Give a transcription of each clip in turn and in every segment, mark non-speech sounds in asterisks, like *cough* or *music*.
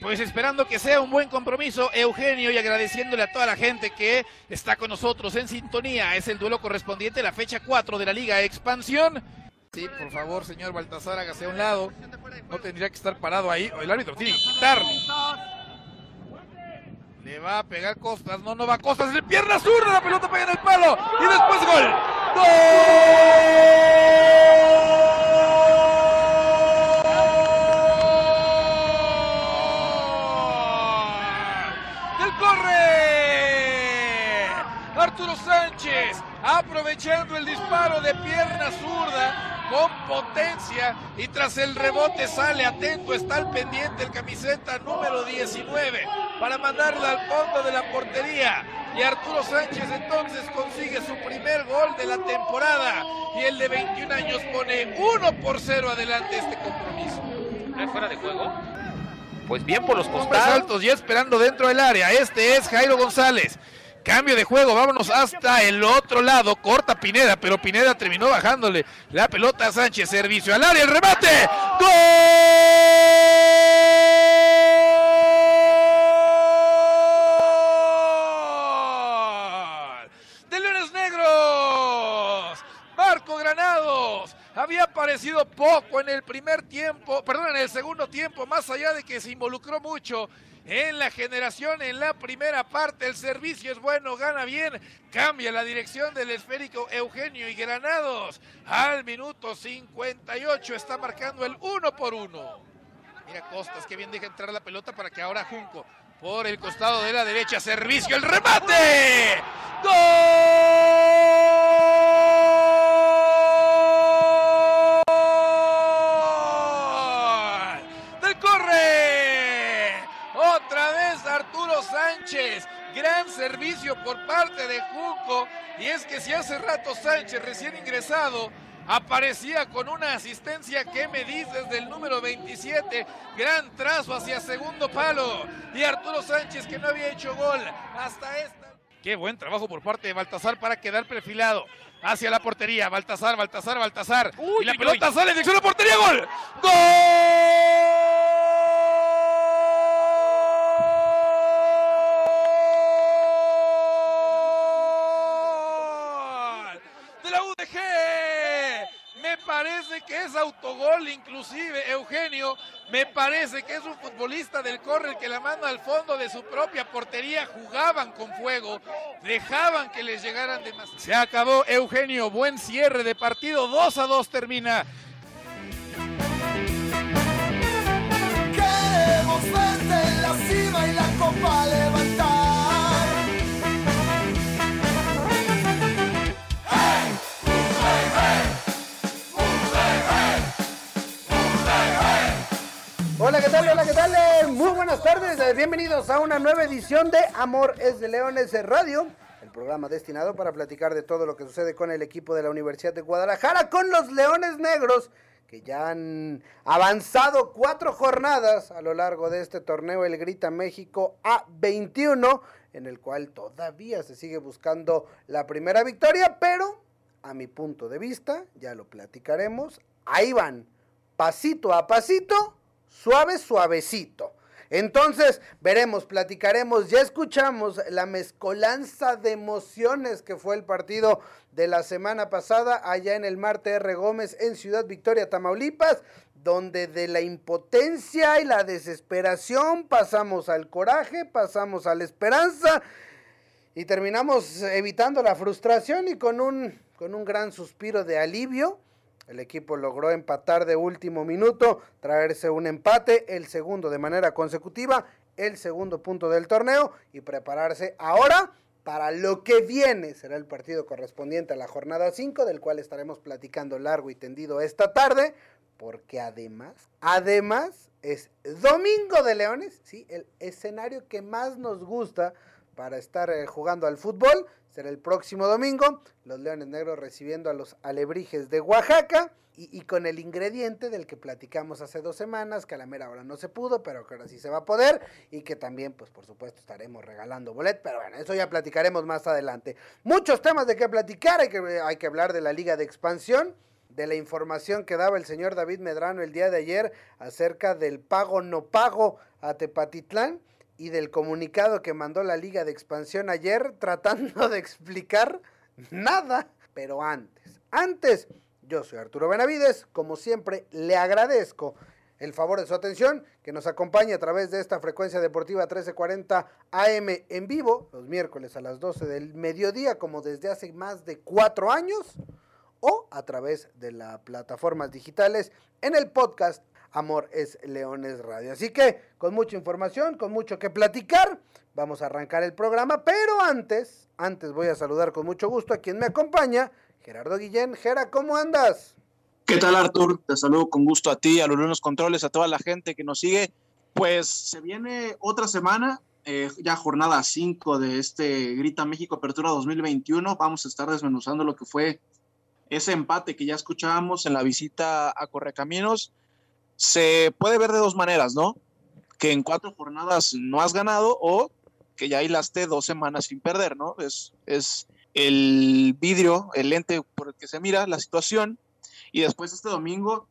Pues esperando que sea un buen compromiso, Eugenio, y agradeciéndole a toda la gente que está con nosotros en sintonía. Es el duelo correspondiente a la fecha 4 de la Liga Expansión. Sí, por favor, señor Baltasar, hágase a un lado. No tendría que estar parado ahí. El árbitro tiene que quitarlo. Le va a pegar Costas. No, no va Costas. Le pierna zurda. La pelota pega en el palo. Y después gol. ¡Gol! Arturo Sánchez aprovechando el disparo de pierna zurda con potencia y tras el rebote sale atento, está al pendiente el camiseta número 19 para mandarla al fondo de la portería. Y Arturo Sánchez entonces consigue su primer gol de la temporada y el de 21 años pone 1 por 0 adelante este compromiso. ¿No fuera de juego? Pues bien por los costados. altos ya esperando dentro del área. Este es Jairo González. Cambio de juego, vámonos hasta el otro lado. Corta Pineda, pero Pineda terminó bajándole la pelota a Sánchez. Servicio al área, el remate. ¡Gol! De Leones Negros. Marco Granados. Había aparecido poco en el primer tiempo, perdón, en el segundo tiempo, más allá de que se involucró mucho en la generación en la primera parte. El servicio es bueno, gana bien, cambia la dirección del esférico Eugenio y Granados. Al minuto 58 está marcando el uno por uno. Mira Costas, que bien deja entrar la pelota para que ahora Junco por el costado de la derecha, servicio, el remate. ¡Gol! Sánchez. Gran servicio por parte de Junco. Y es que si hace rato Sánchez, recién ingresado, aparecía con una asistencia que me dices del número 27, gran trazo hacia segundo palo y Arturo Sánchez que no había hecho gol hasta esta. Qué buen trabajo por parte de Baltasar para quedar perfilado hacia la portería. Baltasar, Baltasar, Baltasar. Uy, y la uy, pelota uy. sale en dirección a la portería. ¡Gol! ¡Gol! De la UDG. Me parece que es autogol inclusive, Eugenio. Me parece que es un futbolista del corre que la manda al fondo de su propia portería. Jugaban con fuego, dejaban que les llegaran de más. Se acabó, Eugenio. Buen cierre de partido. 2 a 2 termina. ¿Qué tal? ¿qué tal? Muy buenas tardes. eh, Bienvenidos a una nueva edición de Amor es de Leones Radio, el programa destinado para platicar de todo lo que sucede con el equipo de la Universidad de Guadalajara, con los Leones Negros, que ya han avanzado cuatro jornadas a lo largo de este torneo, el Grita México A21, en el cual todavía se sigue buscando la primera victoria, pero a mi punto de vista, ya lo platicaremos, ahí van, pasito a pasito, suave, suavecito. Entonces, veremos, platicaremos, ya escuchamos la mezcolanza de emociones que fue el partido de la semana pasada allá en el Marte R. Gómez en Ciudad Victoria, Tamaulipas, donde de la impotencia y la desesperación pasamos al coraje, pasamos a la esperanza y terminamos evitando la frustración y con un, con un gran suspiro de alivio. El equipo logró empatar de último minuto, traerse un empate, el segundo de manera consecutiva, el segundo punto del torneo y prepararse ahora para lo que viene. Será el partido correspondiente a la jornada 5, del cual estaremos platicando largo y tendido esta tarde, porque además, además es Domingo de Leones, sí, el escenario que más nos gusta para estar eh, jugando al fútbol. Será el próximo domingo. Los Leones Negros recibiendo a los Alebrijes de Oaxaca. Y, con el ingrediente del que platicamos hace dos semanas, que a la mera hora no se pudo, pero que ahora sí se va a poder. Y que también, pues por supuesto, estaremos regalando bolet. Pero bueno, eso ya platicaremos más adelante. Muchos temas de qué platicar. Hay que, hay que hablar de la Liga de Expansión de la información que daba el señor David Medrano el día de ayer acerca del pago no pago a Tepatitlán y del comunicado que mandó la Liga de Expansión ayer *laughs* tratando de explicar nada. Pero antes, antes, yo soy Arturo Benavides, como siempre, le agradezco el favor de su atención, que nos acompañe a través de esta frecuencia deportiva 1340 AM en vivo, los miércoles a las 12 del mediodía, como desde hace más de cuatro años, o a través de las plataformas digitales en el podcast Amor es Leones Radio. Así que con mucha información, con mucho que platicar, vamos a arrancar el programa, pero antes, antes voy a saludar con mucho gusto a quien me acompaña, Gerardo Guillén. Gera, ¿cómo andas? ¿Qué tal, Artur? Te saludo con gusto a ti, a los buenos controles, a toda la gente que nos sigue. Pues se viene otra semana, eh, ya jornada 5 de este Grita México Apertura 2021. Vamos a estar desmenuzando lo que fue ese empate que ya escuchábamos en la visita a Correcaminos se puede ver de dos maneras, ¿no? Que en cuatro jornadas no has ganado o que ya hilaste dos semanas sin perder, ¿no? Es, es el vidrio, el lente por el que se mira la situación. Y después este domingo,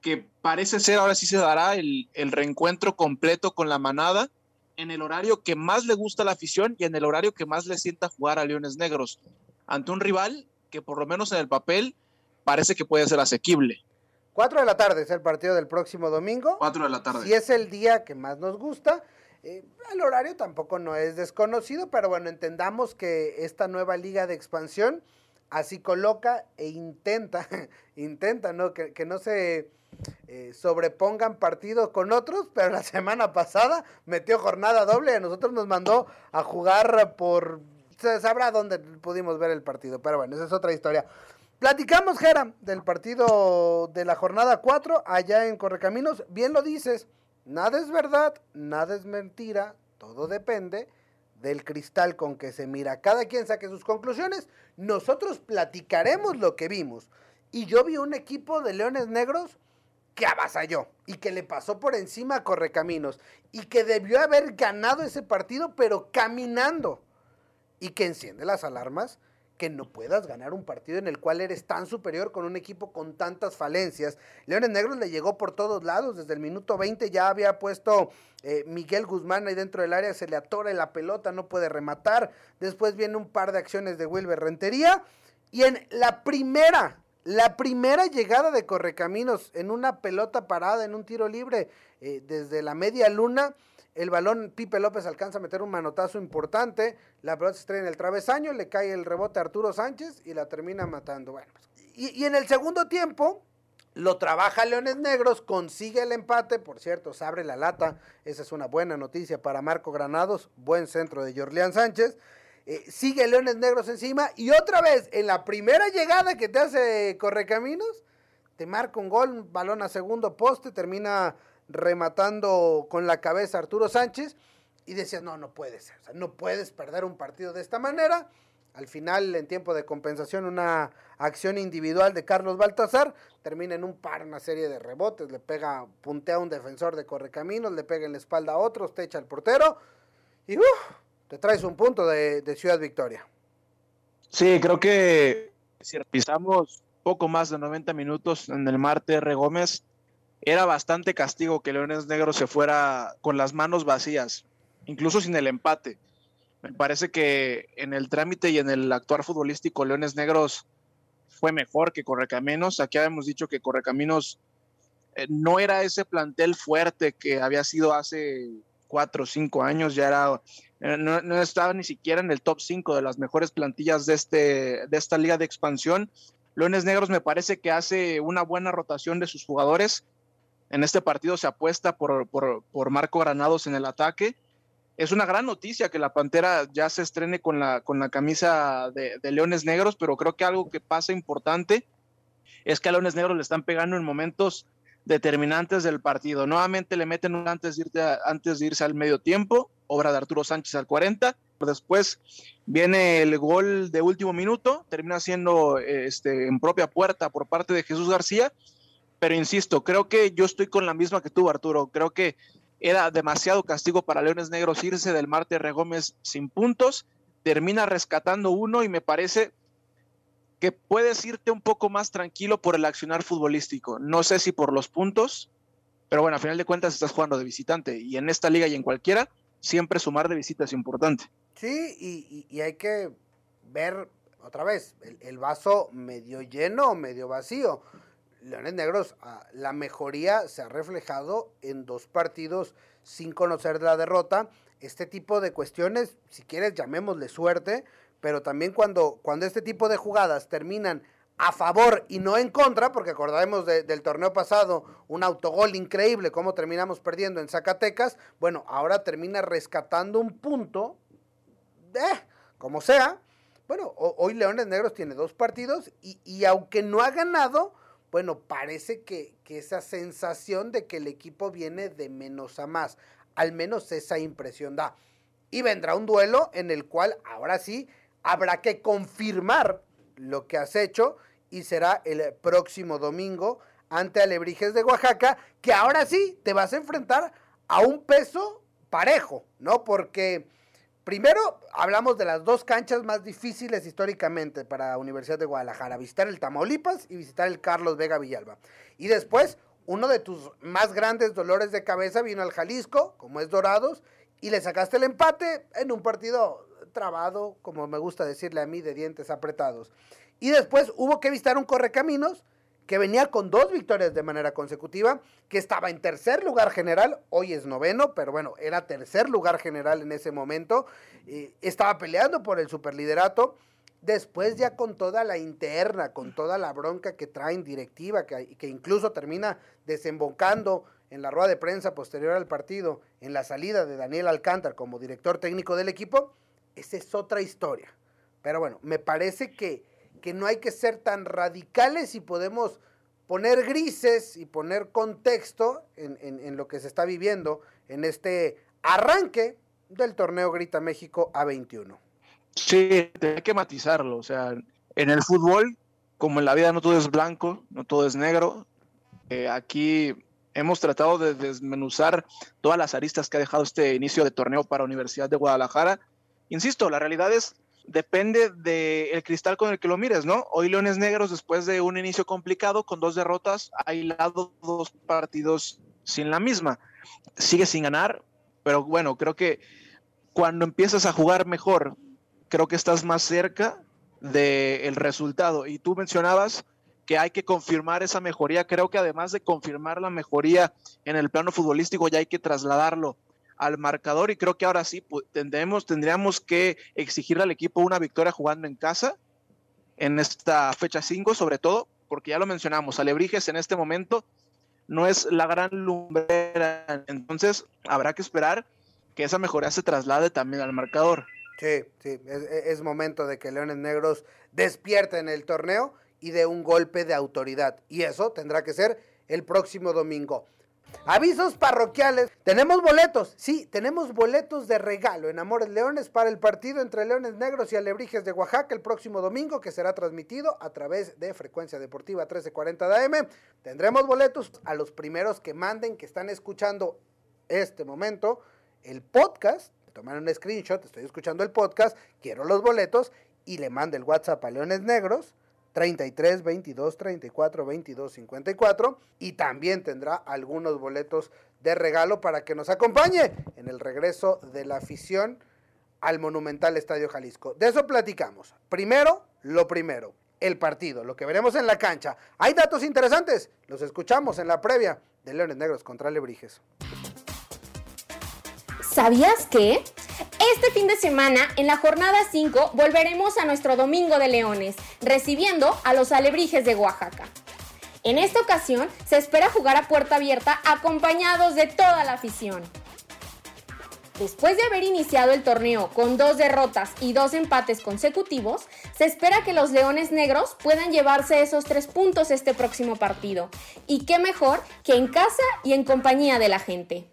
que parece ser, ahora sí se dará el, el reencuentro completo con la manada en el horario que más le gusta a la afición y en el horario que más le sienta jugar a Leones Negros, ante un rival que por lo menos en el papel parece que puede ser asequible. 4 de la tarde es el partido del próximo domingo. 4 de la tarde. Y es el día que más nos gusta. Eh, el horario tampoco no es desconocido, pero bueno, entendamos que esta nueva liga de expansión así coloca e intenta, *laughs* intenta, ¿no? Que, no se eh, sobrepongan partidos con otros, pero la *laughs* semana pasada metió jornada doble y a nosotros nos mandó a jugar por... Se sabrá dónde pudimos ver el partido, pero bueno, esa es otra historia. Platicamos, Jera, del partido de la jornada 4 allá en Correcaminos. Bien lo dices, nada es verdad, nada es mentira, todo depende del cristal con que se mira. Cada quien saque sus conclusiones. Nosotros platicaremos lo que vimos. Y yo vi un equipo de Leones Negros que avasalló y que le pasó por encima a Correcaminos y que debió haber ganado ese partido, pero caminando. Y que enciende las alarmas que no puedas ganar un partido en el cual eres tan superior con un equipo con tantas falencias. Leones Negros le llegó por todos lados, desde el minuto 20 ya había puesto eh, Miguel Guzmán ahí dentro del área, se le atora la pelota, no puede rematar. Después viene un par de acciones de Wilber Rentería. Y en la primera, la primera llegada de Correcaminos en una pelota parada, en un tiro libre eh, desde la media luna, el balón, Pipe López alcanza a meter un manotazo importante. La pelota se estrella en el travesaño, le cae el rebote a Arturo Sánchez y la termina matando. Bueno, pues, y, en el segundo tiempo, lo trabaja Leones Negros, consigue el empate, por cierto, se abre la lata, esa es una buena noticia para Marco Granados, buen centro de Jorleán Sánchez, eh, sigue Leones Negros encima y otra vez, en la primera llegada que te hace Correcaminos, te marca un gol, balón a segundo poste, termina rematando con la cabeza Arturo Sánchez y decías, no, no puede ser, no puedes perder un partido de esta manera. Al final, en tiempo de compensación, una acción individual de Carlos Baltasar termina en un par, una serie de rebotes, le pega, puntea a un defensor de correcaminos, le pega en la espalda a otros, te echa al portero y te traes un punto de, de Ciudad Victoria. Sí, creo que si pisamos poco más de 90 minutos en el Marte R. Gómez, era bastante castigo que Leones Negros se fuera con las manos vacías, incluso sin el empate. Me parece que en el trámite y en el actuar futbolístico Leones Negros fue mejor que Correcaminos. Aquí habíamos dicho que Correcaminos eh, no era ese plantel fuerte que había sido hace cuatro o cinco años, ya era, eh, no, estaba ni siquiera en el top cinco de las mejores plantillas de, este, de esta liga de expansión. Leones Negros me parece que hace una buena rotación de sus jugadores en este partido se apuesta por, por, Marco Granados en el ataque. Es una gran noticia que la Pantera ya se estrene con la, con la camisa de, Leones Negros, pero creo que algo que pasa importante es que a Leones Negros le están pegando en momentos determinantes del partido. Nuevamente le meten antes de, irse, antes de irse al medio tiempo, obra de Arturo Sánchez al 40, Después viene el gol de último minuto, termina siendo este, en propia puerta por parte de Jesús García. Pero insisto, creo que yo estoy con la misma que tú, Arturo. Creo que era demasiado castigo para Leones Negros irse del Marte Regómez sin puntos. Termina rescatando uno y me parece que puedes irte un poco más tranquilo por el accionar futbolístico. No sé si por los puntos, pero bueno, a final de cuentas estás jugando de visitante y en esta liga y en cualquiera, siempre sumar de visita es importante. Sí, y, hay que ver otra vez el, vaso medio lleno o medio vacío. Leones Negros, ah, la mejoría se ha reflejado en dos partidos sin conocer la derrota. Este tipo de cuestiones, si quieres, llamémosle suerte, pero también cuando, cuando este tipo de jugadas terminan a favor y no en contra, porque acordaremos del torneo pasado, un autogol increíble, cómo terminamos perdiendo en Zacatecas, bueno, ahora termina rescatando un punto, eh, como sea. Bueno, hoy Leones Negros tiene dos partidos y, y aunque no ha ganado, bueno, parece que, esa sensación de que el equipo viene de menos a más, al menos esa impresión da. Y vendrá un duelo en el cual ahora sí habrá que confirmar lo que has hecho y será el próximo domingo ante Alebrijes de Oaxaca, que ahora sí te vas a enfrentar a un peso parejo, ¿no? Porque Primero, hablamos de las dos canchas más difíciles históricamente para Universidad de Guadalajara, visitar el Tamaulipas y visitar el Carlos Vega Villalba. Y después, uno de tus más grandes dolores de cabeza vino al Jalisco, como es Dorados, y le sacaste el empate en un partido trabado, como me gusta decirle a mí, de dientes apretados. Y después hubo que visitar un Correcaminos que venía con dos victorias de manera consecutiva, que estaba en tercer lugar general, hoy es noveno, pero bueno, era tercer lugar general en ese momento, estaba peleando por el superliderato, después ya con toda la interna, con toda la bronca que traen directiva, que, que incluso termina desembocando en la rueda de prensa posterior al partido, en la salida de Daniel Alcántar como director técnico del equipo, esa es otra historia. Pero bueno, me parece que que no hay que ser tan radicales y podemos poner grises y poner contexto en, lo que se está viviendo en este arranque del torneo Grita México A21. Sí, hay que matizarlo. O sea, en el fútbol, como en la vida no todo es blanco, no todo es negro, eh, aquí hemos tratado de desmenuzar todas las aristas que ha dejado este inicio de torneo para Universidad de Guadalajara. Insisto, la realidad es depende del cristal con el que lo mires, ¿no? Hoy Leones Negros, después de un inicio complicado, con dos derrotas, ha aislado dos partidos sin la misma. Sigue sin ganar, pero bueno, creo que cuando empiezas a jugar mejor, creo que estás más cerca del resultado. Y tú mencionabas que hay que confirmar esa mejoría. Creo que además de confirmar la mejoría en el plano futbolístico, ya hay que trasladarlo al marcador y creo que ahora sí tendremos, tendríamos que exigirle al equipo una victoria jugando en casa en esta fecha 5 sobre todo, porque ya lo mencionamos, Alebrijes en este momento no es la gran lumbrera, entonces habrá que esperar que esa mejoría se traslade también al marcador. Sí, sí, es, es momento de que Leones Negros despierten el torneo y de un golpe de autoridad. Y eso tendrá que ser el próximo domingo. Avisos parroquiales. Tenemos boletos. Sí, tenemos boletos de regalo en Amores Leones para el partido entre Leones Negros y Alebrijes de Oaxaca el próximo domingo que será transmitido a través de Frecuencia Deportiva 1340 de AM. Tendremos boletos a los primeros que manden, que están escuchando este momento el podcast. Tomar un screenshot, estoy escuchando el podcast, quiero los boletos y le mande el WhatsApp a Leones Negros 33 22 34 22 54 y también tendrá algunos boletos de regalo para que nos acompañe en el regreso de la afición al Monumental Estadio Jalisco. De eso platicamos. Primero, lo primero, el partido, lo que veremos en la cancha. Hay datos interesantes, los escuchamos en la previa de Leones Negros contra Lebrijes. ¿Sabías que? Este fin de semana, en la jornada 5, volveremos a nuestro Domingo de Leones, recibiendo a los alebrijes de Oaxaca. En esta ocasión, se espera jugar a puerta abierta acompañados de toda la afición. Después de haber iniciado el torneo con dos derrotas y dos empates consecutivos, se espera que los Leones Negros puedan llevarse esos tres puntos este próximo partido. Y qué mejor que en casa y en compañía de la gente.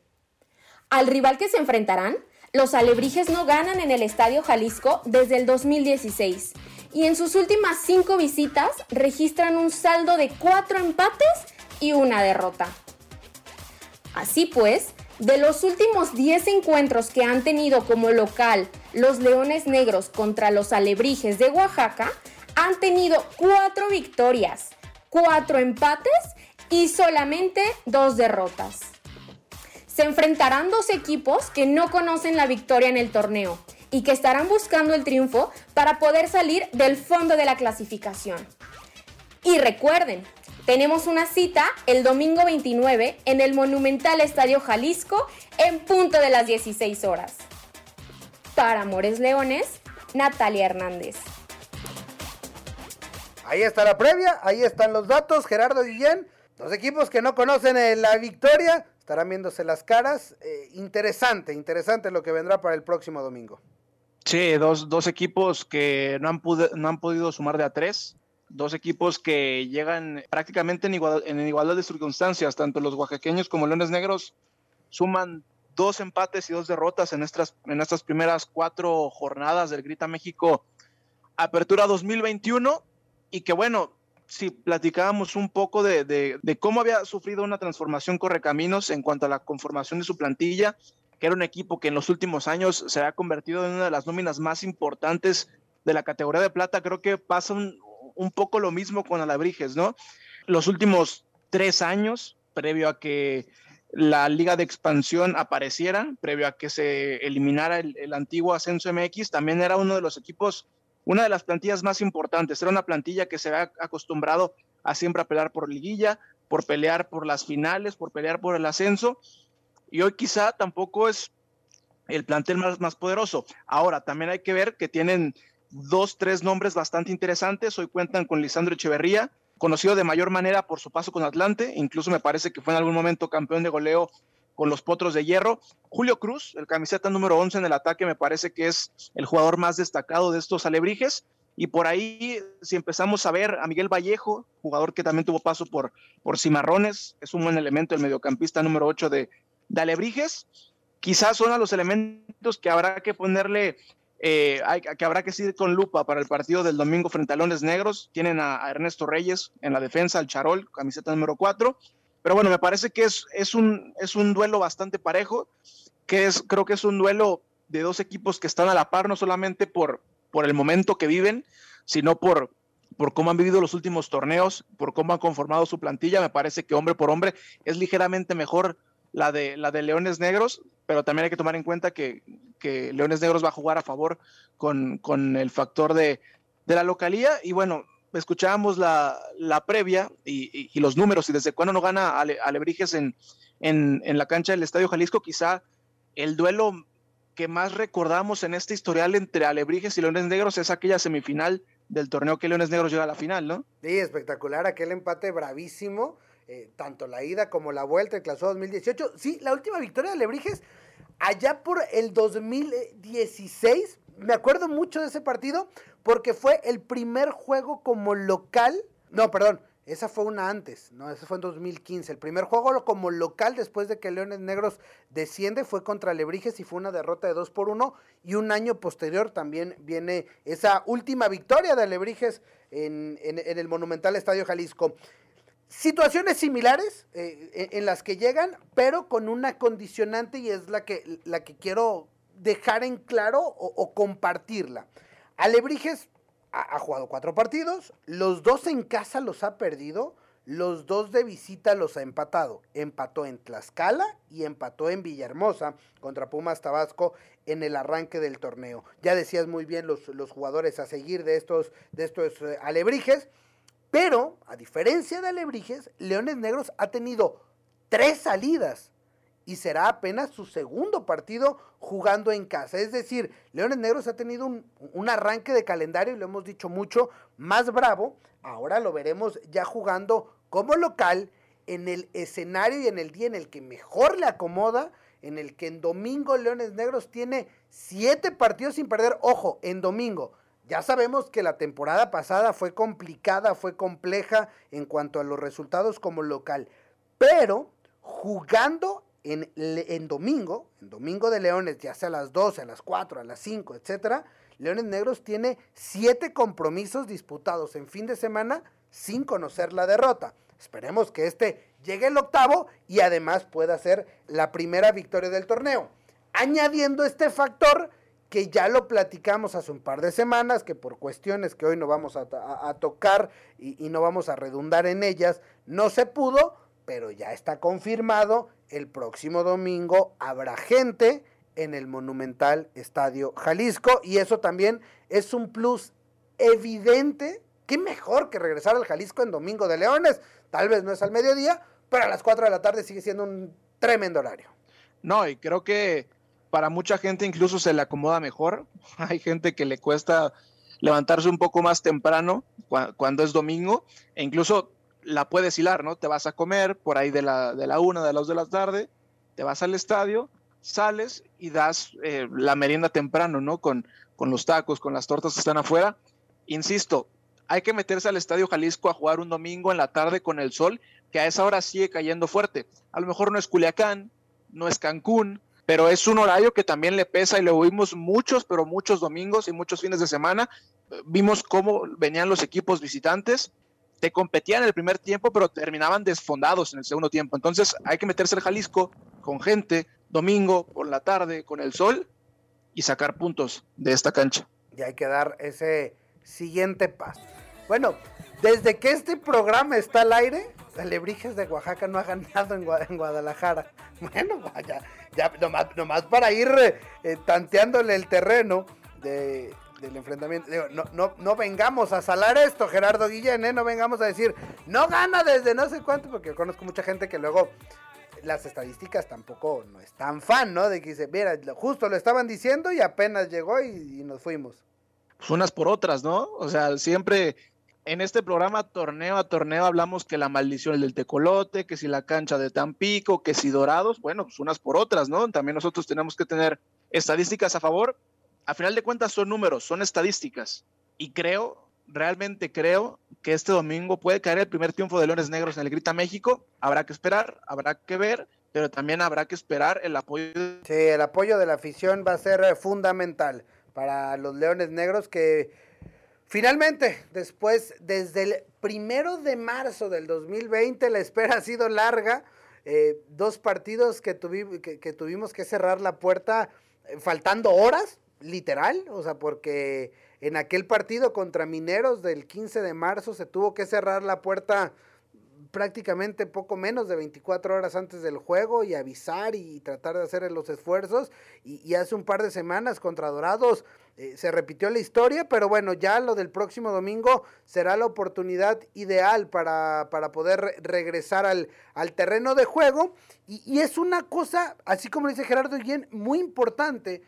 Al rival que se enfrentarán Los alebrijes no ganan en el Estadio Jalisco desde el 2016 y en sus últimas cinco visitas registran un saldo de cuatro empates y una derrota. Así pues, de los últimos 10 encuentros que han tenido como local los Leones Negros contra los Alebrijes de Oaxaca, han tenido cuatro victorias, cuatro empates y solamente dos derrotas. Se enfrentarán dos equipos que no conocen la victoria en el torneo y que estarán buscando el triunfo para poder salir del fondo de la clasificación. Y recuerden, tenemos una cita el domingo 29 en el Monumental Estadio Jalisco en punto de las 16 horas. Para Amores Leones, Natalia Hernández. Ahí está la previa, ahí están los datos, Gerardo Guillén, los equipos que no conocen eh, la victoria estarán viéndose las caras. Eh, interesante, interesante lo que vendrá para el próximo domingo. Sí, dos, dos equipos que no han, no han podido sumar de a tres. Dos equipos que llegan prácticamente en, en igualdad de circunstancias, tanto los oaxaqueños como Leones Negros suman dos empates y dos derrotas en estas, en estas primeras cuatro jornadas del Grita México Apertura 2021 y que bueno, si platicábamos un poco de, cómo había sufrido una transformación Correcaminos en cuanto a la conformación de su plantilla, que era un equipo que en los últimos años se ha convertido en una de las nóminas más importantes de la categoría de plata. Creo que pasa un, poco lo mismo con Alabrijes, ¿no? Los últimos tres años, previo a que la liga de expansión apareciera, previo a que se eliminara el, el, antiguo Ascenso MX, también era uno de los equipos, una de las plantillas más importantes. Era una plantilla que se había acostumbrado a siempre a pelear por liguilla, por pelear por las finales, por pelear por el ascenso y hoy quizá tampoco es el plantel más, más poderoso. Ahora, también hay que ver que tienen dos, tres nombres bastante interesantes. Hoy cuentan con Lisandro Echeverría, conocido de mayor manera por su paso con Atlante, incluso me parece que fue en algún momento campeón de goleo con los Potros de Hierro. Julio Cruz, el camiseta número 11 en el ataque, me parece que es el jugador más destacado de estos alebrijes. Y por ahí, si empezamos a ver a Miguel Vallejo, jugador que también tuvo paso por, por Cimarrones, es un buen elemento, el mediocampista número 8 de, de Alebrijes, quizás son a los elementos que habrá que ponerle, eh, que habrá que seguir con lupa para el partido del domingo frente a Lones Negros. Tienen a, a, Ernesto Reyes en la defensa, al Charol, camiseta número 4. Pero bueno, me parece que es, es, un, es un duelo bastante parejo, que es, creo que es un duelo de dos equipos que están a la par, no solamente por, por el momento que viven, sino por, por cómo han vivido los últimos torneos, por cómo han conformado su plantilla. Me parece que hombre por hombre es ligeramente mejor la de, la de Leones Negros, pero también hay que tomar en cuenta que, que Leones Negros va a jugar a favor con, con el factor de, de, la localía. Y bueno, escuchábamos la, la previa y, y, los números y desde cuándo no gana Ale, Alebrijes en, en, en la cancha del Estadio Jalisco, quizá el duelo que más recordamos en este historial entre Alebrijes y Leones Negros es aquella semifinal del torneo que Leones Negros llega a la final, ¿no? Sí, espectacular, aquel empate bravísimo eh, tanto la ida como la vuelta, el clausura 2018. Sí, la última victoria de Lebrijes, allá por el 2016, me acuerdo mucho de ese partido, porque fue el primer juego como local, no, perdón, esa fue una antes, no, esa fue en 2015. El primer juego como local después de que Leones Negros desciende fue contra Lebrijes y fue una derrota de 2 por 1. Y un año posterior también viene esa última victoria de Lebrijes en, el Monumental Estadio Jalisco situaciones similares eh, en las que llegan, pero con una condicionante y es la que, la que quiero dejar en claro o compartirla. Alebrijes ha, jugado cuatro partidos, los dos en casa los ha perdido, los dos de visita los ha empatado. Empató en Tlaxcala y empató en Villahermosa contra Pumas Tabasco en el arranque del torneo. Ya decías muy bien los, los jugadores a seguir de estos, de estos eh, alebrijes. Pero, a diferencia de Alebrijes, Leones Negros ha tenido tres salidas y será apenas su segundo partido jugando en casa. Es decir, Leones Negros ha tenido un, un, arranque de calendario, y lo hemos dicho mucho, más bravo. Ahora lo veremos ya jugando como local en el escenario y en el día en el que mejor le acomoda, en el que en domingo Leones Negros tiene siete partidos sin perder. Ojo, en domingo. Ya sabemos que la temporada pasada fue complicada, fue compleja en cuanto a los resultados como local, pero jugando en, en domingo, en domingo de Leones, ya sea a las 12, a las 4, a las 5, etcétera, Leones Negros tiene siete compromisos disputados en fin de semana sin conocer la derrota. Esperemos que este llegue el octavo y además pueda ser la primera victoria del torneo. Añadiendo este factor que ya lo platicamos hace un par de semanas, que por cuestiones que hoy no vamos a, tocar y no vamos a redundar en ellas, no se pudo, pero ya está confirmado, el próximo domingo habrá gente en el monumental Estadio Jalisco y eso también es un plus evidente. Qué mejor que regresar al Jalisco en Domingo de Leones. Tal vez no es al mediodía, pero a las 4 de la tarde sigue siendo un tremendo horario. No, y creo que para mucha gente incluso se le acomoda mejor. *laughs* Hay gente que le cuesta levantarse un poco más temprano cuando es domingo e incluso la puedes hilar, ¿no? Te vas a comer por ahí de la, de la una, de las de la tarde, te vas al estadio, sales y das eh, la merienda temprano, ¿no? Con, con los tacos, con las tortas que están afuera. Insisto, hay que meterse al Estadio Jalisco a jugar un domingo en la tarde con el sol, que a esa hora sigue cayendo fuerte. A lo mejor no es Culiacán, no es Cancún, pero es un horario que también le pesa y lo vimos muchos, pero muchos domingos y muchos fines de semana. Vimos cómo venían los equipos visitantes, te competían en el primer tiempo, pero terminaban desfondados en el segundo tiempo. Entonces hay que meterse al Jalisco con gente, domingo por la tarde con el sol y sacar puntos de esta cancha. Y hay que dar ese siguiente paso. Bueno, desde que este programa está al aire, Alebrijes de Oaxaca no ha ganado en, Guadalajara. *laughs* Bueno, ya, ya nomás, para ir eh, tanteándole el terreno de, del enfrentamiento. no, no, no vengamos a salar esto, Gerardo Guillén, ¿eh? no vengamos a decir, no gana desde no sé cuánto, porque conozco mucha gente que luego las estadísticas tampoco no es tan fan, ¿no? De que dice, mira, justo lo estaban diciendo y apenas llegó y, nos fuimos. Pues unas por otras, ¿no? O sea, siempre en este programa, torneo a torneo, hablamos que la maldición del tecolote, que si la cancha de Tampico, que si dorados, bueno, pues unas por otras, ¿no? También nosotros tenemos que tener estadísticas a favor. A final de cuentas son números, son estadísticas. Y creo, realmente creo que este domingo puede caer el primer triunfo de Leones Negros en el Grita México. Habrá que esperar, habrá que ver, pero también habrá que esperar el apoyo. Sí, el apoyo de la afición va a ser eh, fundamental para los Leones Negros que finalmente, después, desde el primero de marzo del 2020, la espera *laughs* ha sido larga. Eh, dos partidos que, tuvimos que cerrar la puerta eh, faltando horas, literal, o sea, porque en aquel partido contra Mineros del 15 de marzo se tuvo que cerrar la puerta prácticamente poco menos de 24 horas antes del juego y avisar y tratar de hacer los esfuerzos. Y, hace un par de semanas contra Dorados eh, se repitió la historia, pero bueno, ya lo del próximo domingo será la oportunidad ideal para, para poder regresar al, al, terreno de juego. Y, y, es una cosa, así como dice Gerardo Guillén, muy importante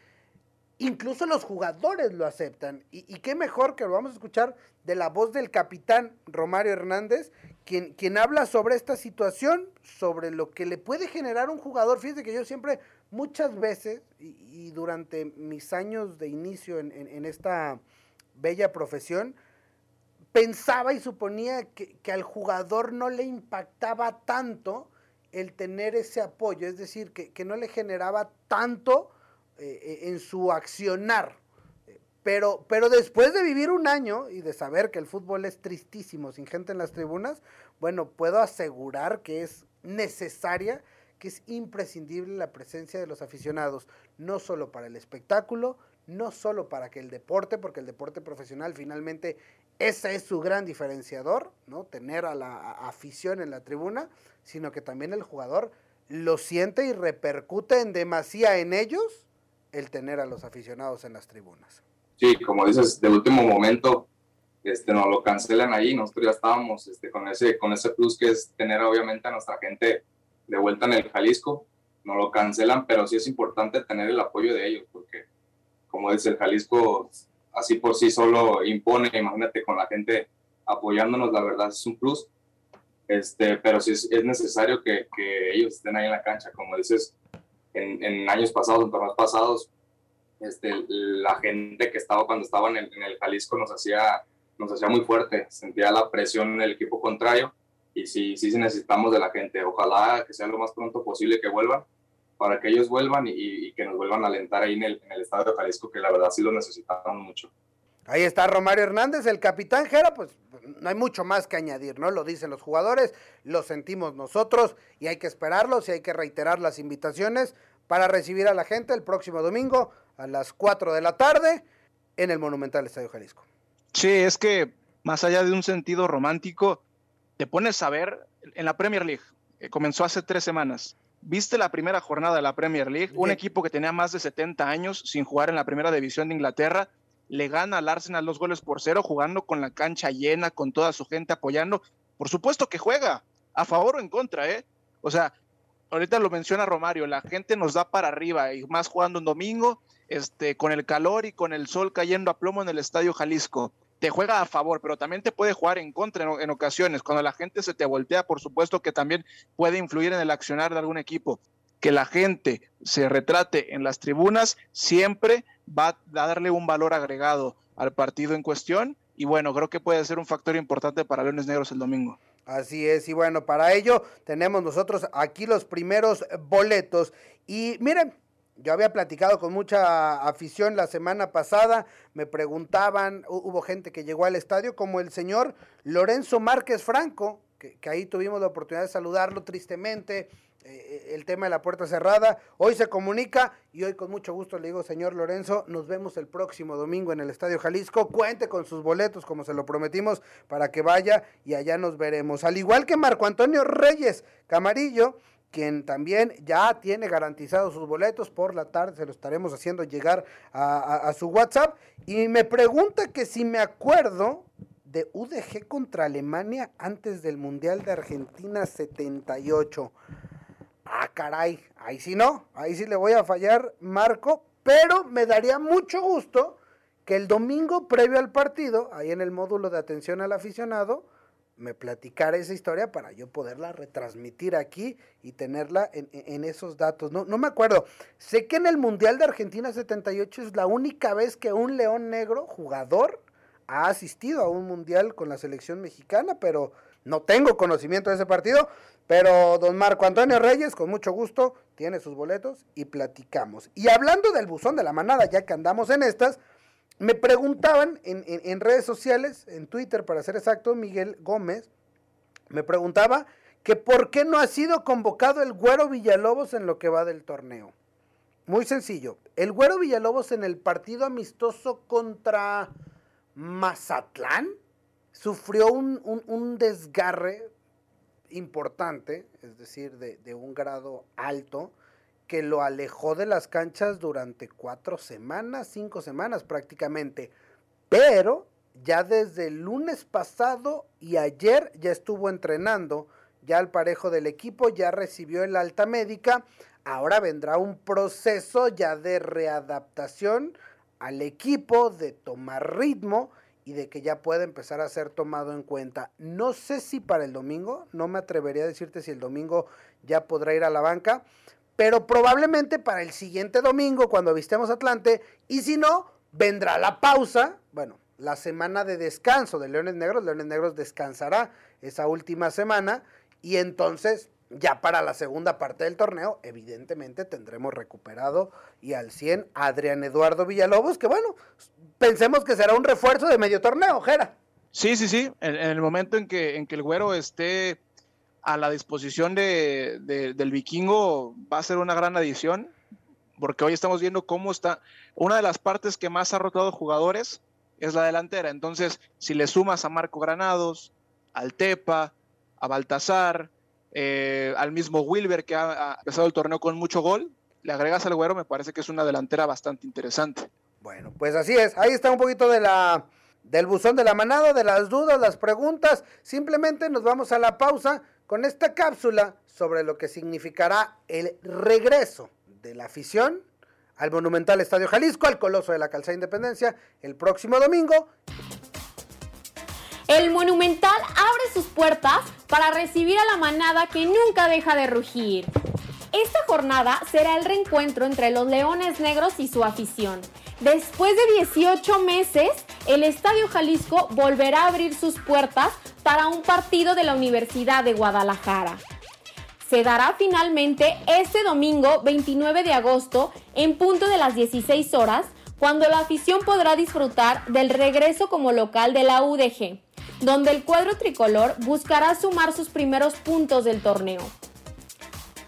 Incluso los jugadores lo aceptan. Y, qué mejor que lo vamos a escuchar de la voz del capitán Romario Hernández, quien, quien habla sobre esta situación, sobre lo que le puede generar un jugador. Fíjese que yo siempre, muchas veces, y, durante mis años de inicio en, en, esta bella profesión, pensaba y suponía que, que, al jugador no le impactaba tanto el tener ese apoyo, es decir, que, que no le generaba tanto eh, en su accionar. Pero, pero después de vivir un año y de saber que el fútbol es tristísimo sin gente en las tribunas, bueno, puedo asegurar que es necesaria, que es imprescindible la presencia de los aficionados, no solo para el espectáculo, no solo para que el deporte, porque el deporte profesional finalmente ese es su gran diferenciador, ¿no? Tener a la afición en la tribuna, sino que también el jugador lo siente y repercute en demasía en ellos el tener a los aficionados en las tribunas. Sí, como dices, de último momento este, nos lo cancelan ahí, nosotros ya estábamos este, con, ese, con ese plus que es tener obviamente a nuestra gente de vuelta en el Jalisco, nos lo cancelan, pero sí es importante tener el apoyo de ellos, porque como dice el Jalisco, así por sí solo impone, imagínate con la gente apoyándonos, la verdad es un plus, este, pero sí es, es necesario que, que, ellos estén ahí en la cancha, como dices, en, años pasados, en torneos pasados, este, la gente que estaba cuando estaba en el, en el, Jalisco nos hacía, nos hacía muy fuerte, sentía la presión en el equipo contrario y sí, sí necesitamos de la gente. Ojalá que sea lo más pronto posible que vuelvan para que ellos vuelvan y, que nos vuelvan a alentar ahí en el, en el Estadio de Jalisco, que la verdad sí lo necesitamos mucho. Ahí está Romario Hernández, el capitán Jera, pues no hay mucho más que añadir, ¿no? Lo dicen los jugadores, lo sentimos nosotros y hay que esperarlos y hay que reiterar las invitaciones para recibir a la gente el próximo domingo a las 4 de la tarde en el Monumental Estadio Jalisco. Sí, es que más allá de un sentido romántico, te pones a ver en la Premier League, que comenzó hace tres semanas. ¿Viste la primera jornada de la Premier League? Un equipo que tenía más de 70 años sin jugar en la primera división de Inglaterra le gana al Arsenal dos goles por cero, jugando con la cancha llena, con toda su gente apoyando. Por supuesto que juega, a favor o en contra, ¿eh? O sea, ahorita lo menciona Romario, la gente nos da para arriba, y más jugando un domingo, este, con el calor y con el sol cayendo a plomo en el Estadio Jalisco. Te juega a favor, pero también te puede jugar en contra en, en ocasiones. Cuando la gente se te voltea, por supuesto que también puede influir en el accionar de algún equipo que la gente se retrate en las tribunas siempre va a darle un valor agregado al partido en cuestión y bueno, creo que puede ser un factor importante para Leones Negros el domingo. Así es, y bueno, para ello tenemos nosotros aquí los primeros boletos. Y miren, yo había platicado con mucha afición la semana pasada, me preguntaban, hubo gente que llegó al estadio, como el señor Lorenzo Márquez Franco, que, que ahí tuvimos la oportunidad de saludarlo tristemente, eh, el tema de la puerta cerrada. Hoy se comunica y hoy con mucho gusto le digo, señor Lorenzo, nos vemos el próximo domingo en el Estadio Jalisco. Cuente con sus boletos como se lo prometimos para que vaya y allá nos veremos. Al igual que Marco Antonio Reyes Camarillo, quien también ya tiene garantizados sus boletos por la tarde, se lo estaremos haciendo llegar a, a su WhatsApp. Y me pregunta que si me acuerdo de UDG contra Alemania antes del Mundial de Argentina 78. Ah, caray, ahí sí no, ahí sí le voy a fallar, Marco, pero me daría mucho gusto que el domingo previo al partido, ahí en el módulo de atención al aficionado, me platicara esa historia para yo poderla retransmitir aquí y tenerla en, esos datos. No, no me acuerdo. Sé que en el Mundial de Argentina 78 es la única vez que un león negro, jugador, ha asistido a un Mundial con la selección mexicana, pero no tengo conocimiento de ese partido. Pero don Marco Antonio Reyes, con mucho gusto, tiene sus boletos y platicamos. Y hablando del buzón de la manada, ya que andamos en estas, me preguntaban en, redes sociales, en Twitter para ser exacto, Miguel Gómez, me preguntaba que por qué no ha sido convocado el Güero Villalobos en lo que va del torneo. Muy sencillo, el Güero Villalobos en el partido amistoso contra Mazatlán sufrió un desgarre importante, es decir, de, un grado alto, que lo alejó de las canchas durante cuatro semanas, cinco semanas prácticamente. Pero ya desde el lunes pasado y ayer ya estuvo entrenando, ya al parejo del equipo, ya recibió el alta médica. Ahora vendrá un proceso ya de readaptación al equipo, de tomar ritmo y de que ya puede empezar a ser tomado en cuenta. No sé si para el domingo, no me atrevería a decirte si el domingo ya podrá ir a la banca, pero probablemente para el siguiente domingo cuando vistemos Atlante y si no, vendrá la pausa, bueno, la semana de descanso de Leones Negros, Leones Negros descansará esa última semana y entonces ya para la segunda parte del torneo, evidentemente tendremos recuperado y al 100 a Adrián Eduardo Villalobos, que bueno, pensemos que será un refuerzo de medio torneo, Jera. Sí, sí, sí. En, el momento en que, en que el güero esté a la disposición de, del vikingo, va a ser una gran adición, porque hoy estamos viendo cómo está. Una de las partes que más ha rotado jugadores es la delantera. Entonces, si le sumas a Marco Granados, al Tepa, a Baltasar, eh, al mismo Wilber que ha, empezado el torneo con mucho gol, le agregas al güero, me parece que es una delantera bastante interesante. Bueno, pues así es. Ahí está un poquito de la del buzón de la manada, de las dudas, las preguntas. Simplemente nos vamos a la pausa con esta cápsula sobre lo que significará el regreso de la afición al Monumental Estadio Jalisco, al Coloso de la Calzada Independencia, el próximo domingo. El Monumental abre sus puertas para recibir a la manada que nunca deja de rugir. Esta jornada será el reencuentro entre los Leones Negros y su afición. Después de 18 meses, el Estadio Jalisco volverá a abrir sus puertas para un partido de la Universidad de Guadalajara. se dará finalmente este domingo 29 de agosto en punto de las 16 horas, cuando la afición podrá disfrutar del regreso como local de la UDG, donde el cuadro tricolor buscará sumar sus primeros puntos del torneo.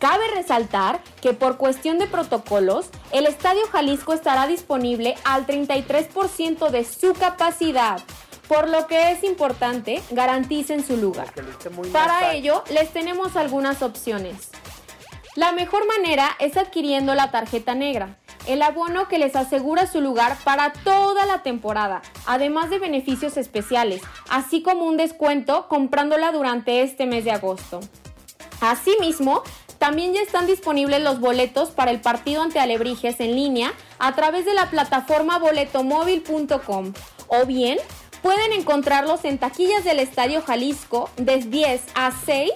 Cabe resaltar que por cuestión de protocolos, el Estadio Jalisco estará disponible al 33% de su capacidad, por lo que es importante garanticen su lugar. Para ello, les tenemos algunas opciones. La mejor manera es adquiriendo la tarjeta negra, el abono que les asegura su lugar para toda la temporada, además de beneficios especiales, así como un descuento comprándola durante este mes de agosto. Asimismo, también ya están disponibles los boletos para el partido ante Alebrijes en línea a través de la plataforma boletomóvil.com o bien Pueden encontrarlos en taquillas del Estadio Jalisco de 10 a 6,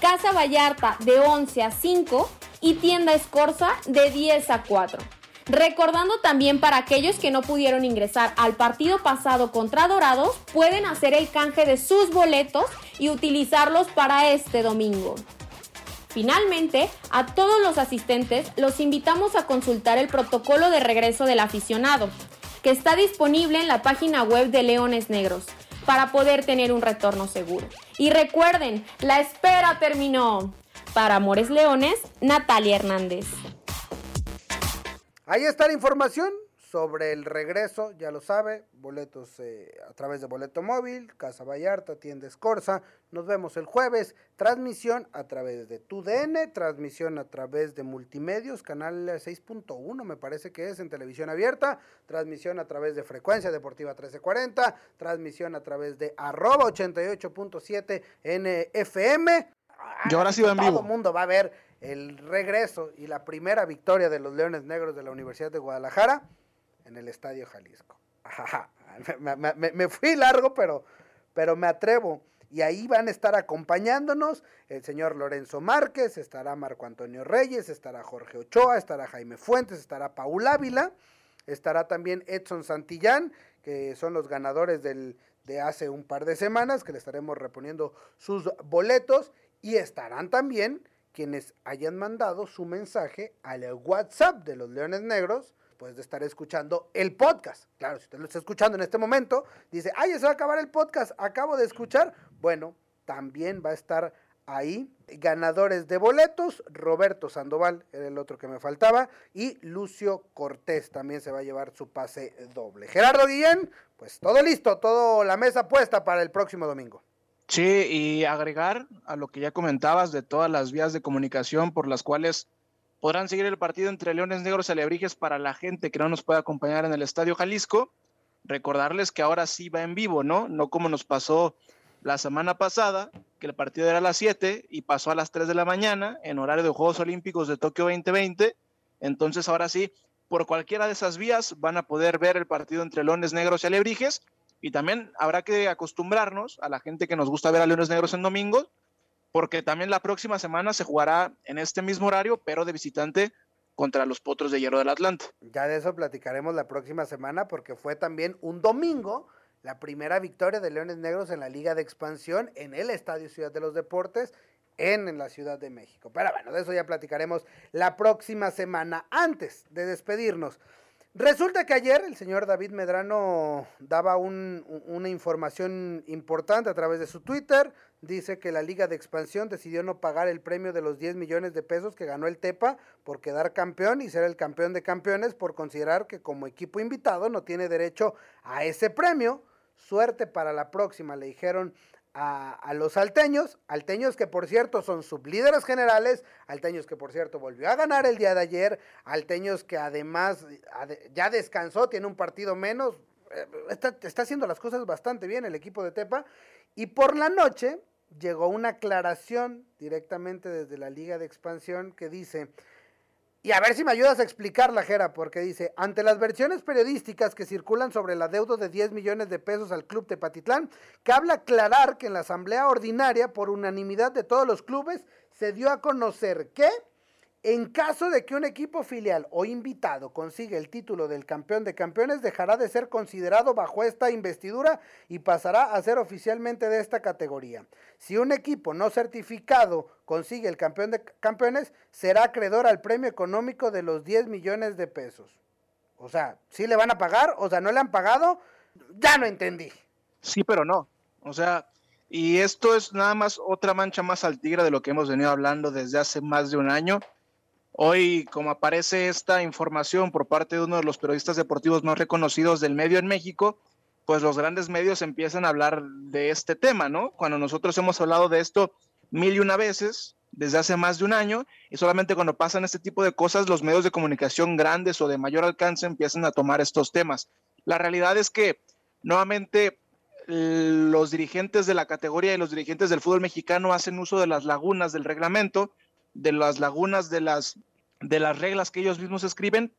Casa Vallarta de 11 a 5 y Tienda Escorza de 10 a 4. Recordando también para aquellos que no pudieron ingresar al partido pasado contra Dorados, pueden hacer el canje de sus boletos y utilizarlos para este domingo. Finalmente, a todos los asistentes los invitamos a consultar el protocolo de regreso del aficionado, que está disponible en la página web de Leones Negros para poder tener un retorno seguro. Y recuerden, la espera terminó. Para Amores Leones, Natalia Hernández. Ahí está la información sobre el regreso, ya lo sabe, boletos eh, a través de Boleto Móvil, Casa Vallarta, Tienda Escorza. Nos vemos el jueves, transmisión a través de TUDN, transmisión a través de Multimedios, canal 6.1 me parece que es en televisión abierta, transmisión a través de Frecuencia Deportiva 1340, transmisión a través de arroba 88.7 NFM. Yo ahora sí va en vivo. Todo el mundo va a ver el regreso y la primera victoria de los Leones Negros de la Universidad de Guadalajara en el Estadio Jalisco. *laughs* Me, fui largo, pero, pero me atrevo. Y ahí van a estar acompañándonos el señor Lorenzo Márquez, estará Marco Antonio Reyes, estará Jorge Ochoa, estará Jaime Fuentes, estará Paul Ávila, estará también Edson Santillán, que son los ganadores del, de hace un par de semanas, que le estaremos reponiendo sus boletos, y estarán también quienes hayan mandado su mensaje al WhatsApp de los Leones Negros, de estar escuchando el podcast. Claro, si usted lo está escuchando en este momento, dice, ay, se va a acabar el podcast, acabo de escuchar. Bueno, también va a estar ahí ganadores de boletos, Roberto Sandoval era el otro que me faltaba, y Lucio Cortés también se va a llevar su pase doble. Gerardo Guillén, pues todo listo, todo la mesa puesta para el próximo domingo. Sí, y agregar a lo que ya comentabas de todas las vías de comunicación por las cuales podrán seguir el partido entre Leones Negros y Alebrijes para la gente que no nos puede acompañar en el Estadio Jalisco. Recordarles que ahora sí va en vivo, ¿no? No como nos pasó la semana pasada, que el partido era a las 7 y pasó a las 3 de la mañana en horario de Juegos Olímpicos de Tokio 2020. Entonces ahora sí, por cualquiera de esas vías van a poder ver el partido entre Leones Negros y Alebrijes. Y también habrá que acostumbrarnos a la gente que nos gusta ver a Leones Negros en domingos, porque también la próxima semana se jugará en este mismo horario, pero de visitante contra los Potros de Hierro del Atlante. Ya de eso platicaremos la próxima semana, porque fue también un domingo la primera victoria de Leones Negros en la Liga de Expansión en el Estadio Ciudad de los Deportes en, en, la Ciudad de México. Pero bueno, de eso ya platicaremos la próxima semana. Antes de despedirnos, Resulta que ayer el señor David Medrano daba una información importante a través de su Twitter. Dice que la Liga de Expansión decidió no pagar el premio de los 10 millones de pesos que ganó el Tepa por quedar campeón y ser el campeón de campeones por considerar que como equipo invitado no tiene derecho a ese premio. Suerte para la próxima, le dijeron a, los alteños, alteños que por cierto son sublíderes generales, alteños que por cierto volvió a ganar el día de ayer, alteños que además ya descansó, tiene un partido menos, eh, está, está haciendo las cosas bastante bien el equipo de Tepa, y por la noche llegó una aclaración directamente desde la Liga de Expansión que dice, y a ver si me ayudas a explicar la Jera, porque dice, ante las versiones periodísticas que circulan sobre la deuda de 10 millones de pesos al club Tepatitlán, cabe aclarar que en la asamblea ordinaria, por unanimidad de todos los clubes, se dio a conocer que En caso de que un equipo filial o invitado consiga el título del campeón de campeones, dejará de ser considerado bajo esta investidura y pasará a ser oficialmente de esta categoría. Si un equipo no certificado consigue el campeón de campeones, será acreedor al premio económico de los 10 millones de pesos. O sea, ¿sí le van a pagar? O sea, ¿no le han pagado? Ya no entendí. Sí, pero no. O sea, y esto es nada más otra mancha más al tigre de lo que hemos venido hablando desde hace más de un año Hoy, como aparece esta información por parte de uno de los periodistas deportivos más reconocidos del medio en México, pues los grandes medios empiezan a hablar de este tema, ¿no? Cuando nosotros hemos hablado de esto mil y una veces desde hace más de un año y solamente cuando pasan este tipo de cosas los medios de comunicación grandes o de mayor alcance empiezan a tomar estos temas. La realidad es que nuevamente los dirigentes de la categoría y los dirigentes del fútbol mexicano hacen uso de las lagunas del reglamento de las lagunas de las, de las reglas que ellos mismos escriben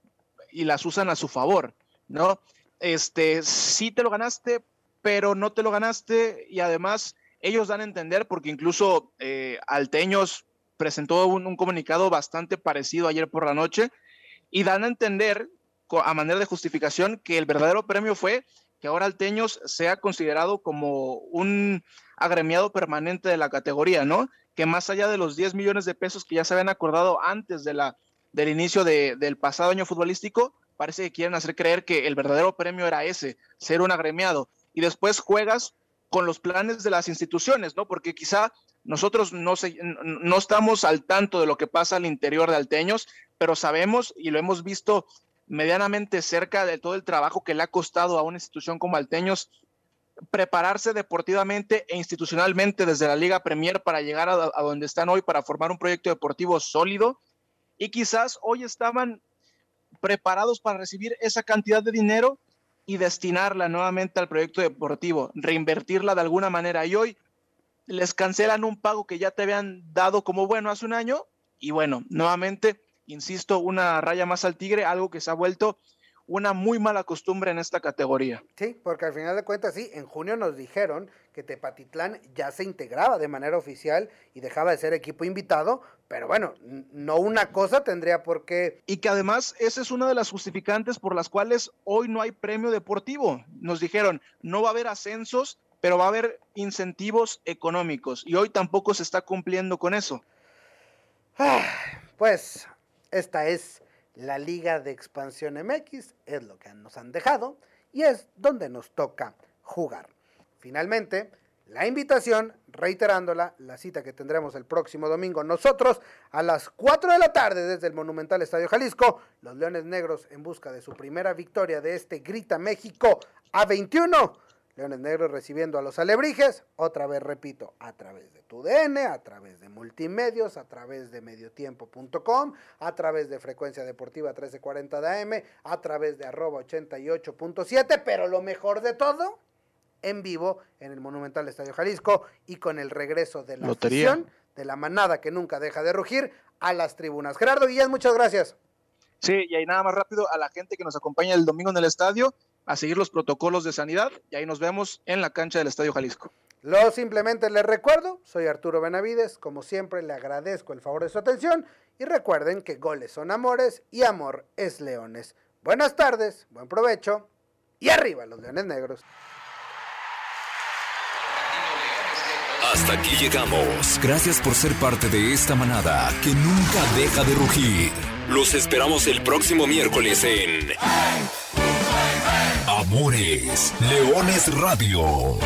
y las usan a su favor, ¿no? Este, sí te lo ganaste, pero no te lo ganaste y además ellos dan a entender, porque incluso eh, Alteños presentó un, un, comunicado bastante parecido ayer por la noche y dan a entender a manera de justificación que el verdadero premio fue que ahora Alteños sea considerado como un agremiado permanente de la categoría, ¿no? Que más allá de los 10 millones de pesos que ya se habían acordado antes de la, del inicio del pasado año futbolístico, parece que quieren hacer creer que el verdadero premio era ese, ser un agremiado. Y después juegas con los planes de las instituciones, ¿no? Porque quizá nosotros no, no estamos al tanto de lo que pasa al interior de Alteños, pero sabemos y lo hemos visto medianamente cerca de todo el trabajo que le ha costado a una institución como Alteños prepararse deportivamente e institucionalmente desde la Liga Premier para llegar a, donde están hoy, para formar un proyecto deportivo sólido. Y quizás hoy estaban preparados para recibir esa cantidad de dinero y destinarla nuevamente al proyecto deportivo, reinvertirla de alguna manera. Y hoy les cancelan un pago que ya te habían dado como bueno hace un año. Y bueno, nuevamente, insisto, una raya más al tigre, algo que se ha vuelto una muy mala costumbre en esta categoría. Sí, porque al final de cuentas, sí, en junio nos dijeron que Tepatitlán ya se integraba de manera oficial y dejaba de ser equipo invitado, pero bueno, no una cosa tendría por qué. Y que además esa es una de las justificantes por las cuales hoy no hay premio deportivo. Nos dijeron, no va a haber ascensos, pero va a haber incentivos económicos y hoy tampoco se está cumpliendo con eso. Ah, pues esta es la Liga de Expansión MX es lo que nos han dejado y es donde nos toca jugar. Finalmente, la invitación, reiterándola, la cita que tendremos el próximo domingo nosotros a las 4 de la tarde desde el Monumental Estadio Jalisco, los Leones Negros en busca de su primera victoria de este Grita México a 21 Leones Negros recibiendo a los alebrijes, otra vez repito, a través de tu DN, a través de multimedios, a través de mediotiempo.com, a través de frecuencia deportiva 1340 de AM, a través de arroba 88.7, pero lo mejor de todo, en vivo en el Monumental Estadio Jalisco y con el regreso de la afición, de la manada que nunca deja de rugir, a las tribunas. Gerardo Guillén, muchas gracias. Sí, y ahí nada más rápido a la gente que nos acompaña el domingo en el estadio a seguir los protocolos de sanidad y ahí nos vemos en la cancha del Estadio Jalisco. Lo simplemente les recuerdo, soy Arturo Benavides, como siempre le agradezco el favor de su atención y recuerden que goles son amores y amor es leones. Buenas tardes, buen provecho y arriba los leones negros. Hasta aquí llegamos. Gracias por ser parte de esta manada que nunca deja de rugir. Los esperamos el próximo miércoles en... Amores, Leones Radio.